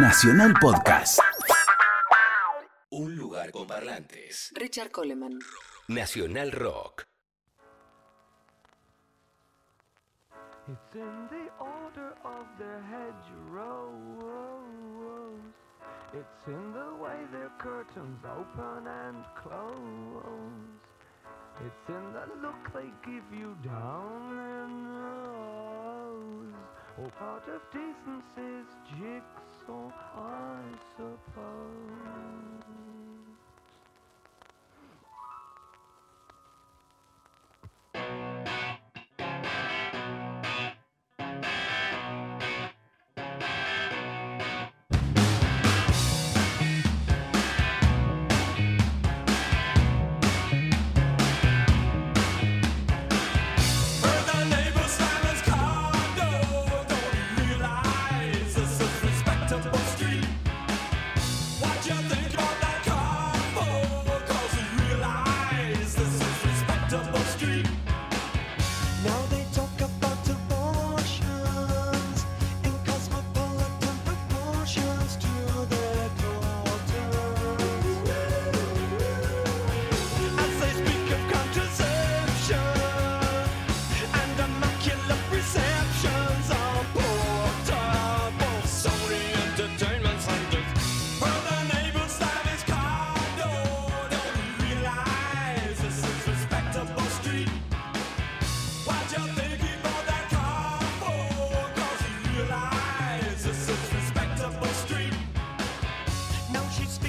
Nacional Podcast. Un lugar con parlantes. Richard Coleman. Nacional Rock. It's in the order of their hedgerows. It's in the way their curtains open and close. It's in the look they give you down their nose. All part of decency's jigsaw, I suppose. don't?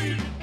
Brasil.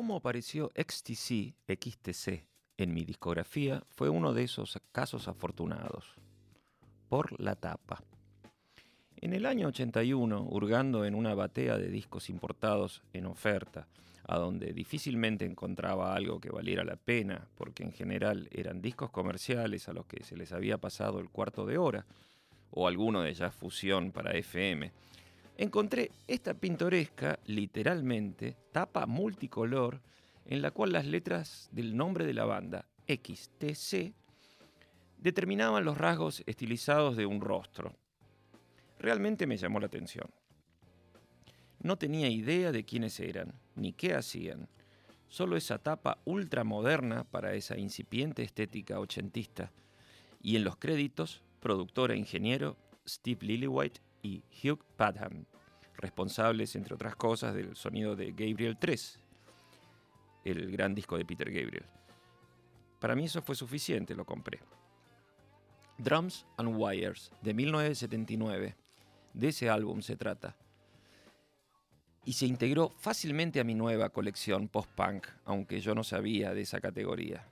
Cómo apareció XTC, XTC en mi discografía fue uno de esos casos afortunados. Por la tapa. En el año 81, hurgando en una batea de discos importados en oferta, a donde difícilmente encontraba algo que valiera la pena, porque en general eran discos comerciales a los que se les había pasado el cuarto de hora, o alguno de jazz fusión para FM, encontré esta pintoresca, literalmente, tapa multicolor en la cual las letras del nombre de la banda, XTC, determinaban los rasgos estilizados de un rostro. Realmente me llamó la atención. No tenía idea de quiénes eran, ni qué hacían. Solo esa tapa ultramoderna para esa incipiente estética ochentista. Y en los créditos, productor e ingeniero Steve Lillywhite y Hugh Padham, responsables, entre otras cosas, del sonido de Gabriel 3, el gran disco de Peter Gabriel. Para mí eso fue suficiente, lo compré. Drums and Wires, de 1979. De ese álbum se trata. Y se integró fácilmente a mi nueva colección post-punk, aunque yo no sabía de esa categoría.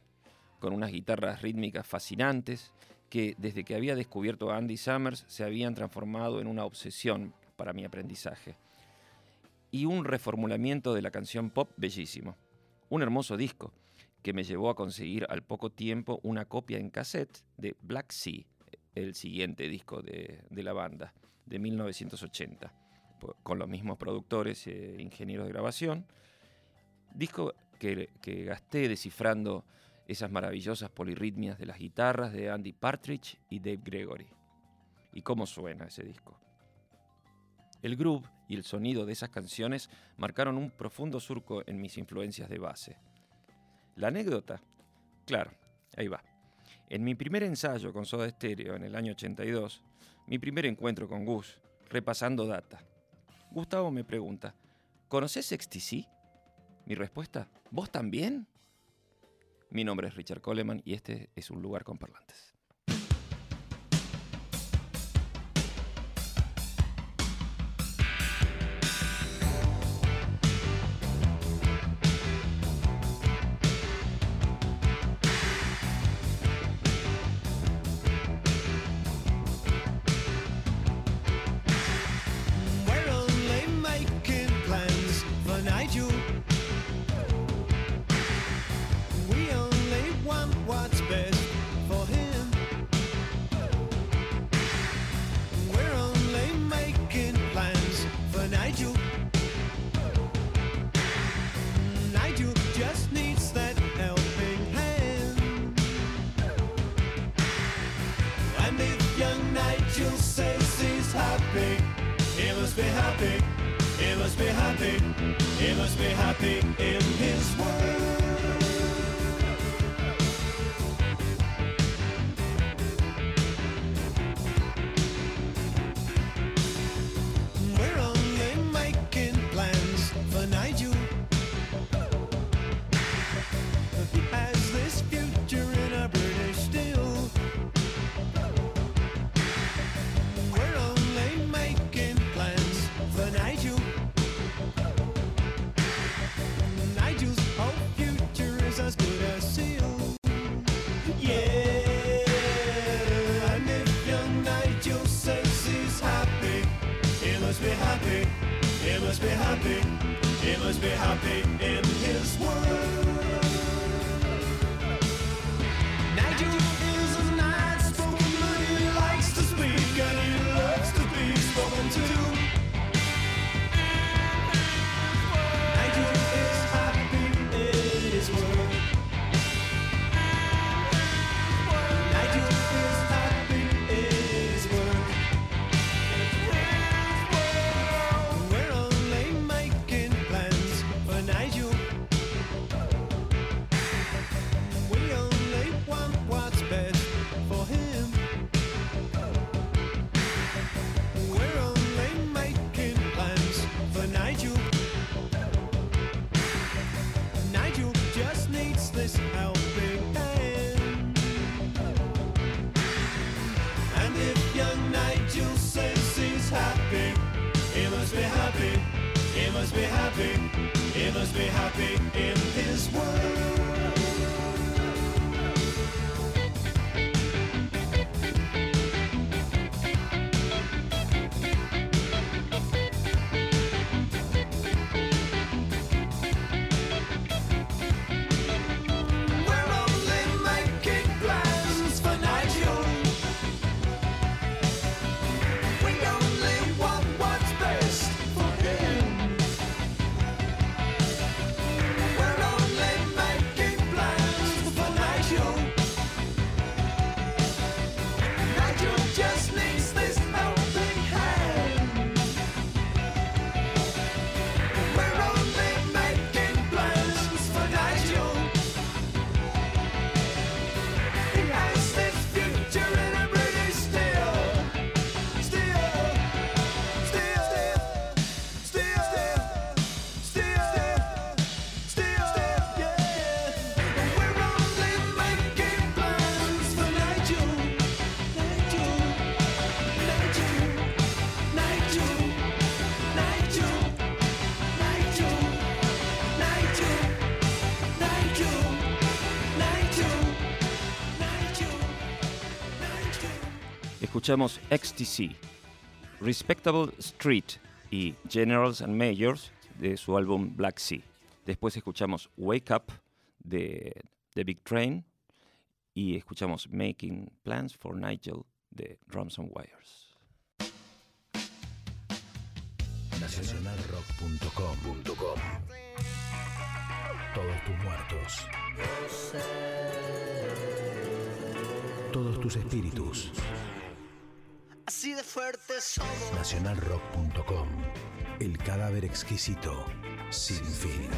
Con unas guitarras rítmicas fascinantes que desde que había descubierto a Andy Summers se habían transformado en una obsesión para mi aprendizaje. Y un reformulamiento de la canción pop bellísimo. Un hermoso disco que me llevó a conseguir al poco tiempo una copia en cassette de Black Sea, el siguiente disco de, la banda, de 1980, con los mismos productores e ingenieros de grabación. Disco que, que gasté descifrando esas maravillosas polirritmias de las guitarras de Andy Partridge y Dave Gregory. ¿Y cómo suena ese disco? El groove y el sonido de esas canciones marcaron un profundo surco en mis influencias de base. La anécdota, claro, ahí va. En mi primer ensayo con Soda Stereo en el año 82, mi primer encuentro con Gus, repasando data. Gustavo me pregunta, ¿conoces XTC? Mi respuesta, ¿vos también? Mi nombre es Richard Coleman y este es un lugar con parlantes. Escuchamos XTC, Respectable Street y Generals and Majors de su álbum Black Sea. Después escuchamos Wake Up de The Big Train y escuchamos Making Plans for Nigel de Drums and Wires. Nacionalrock.com.com Todos tus muertos. Todos tus espíritus. Así de fuerte somos. Nacionalrock.com El cadáver exquisito sin fin.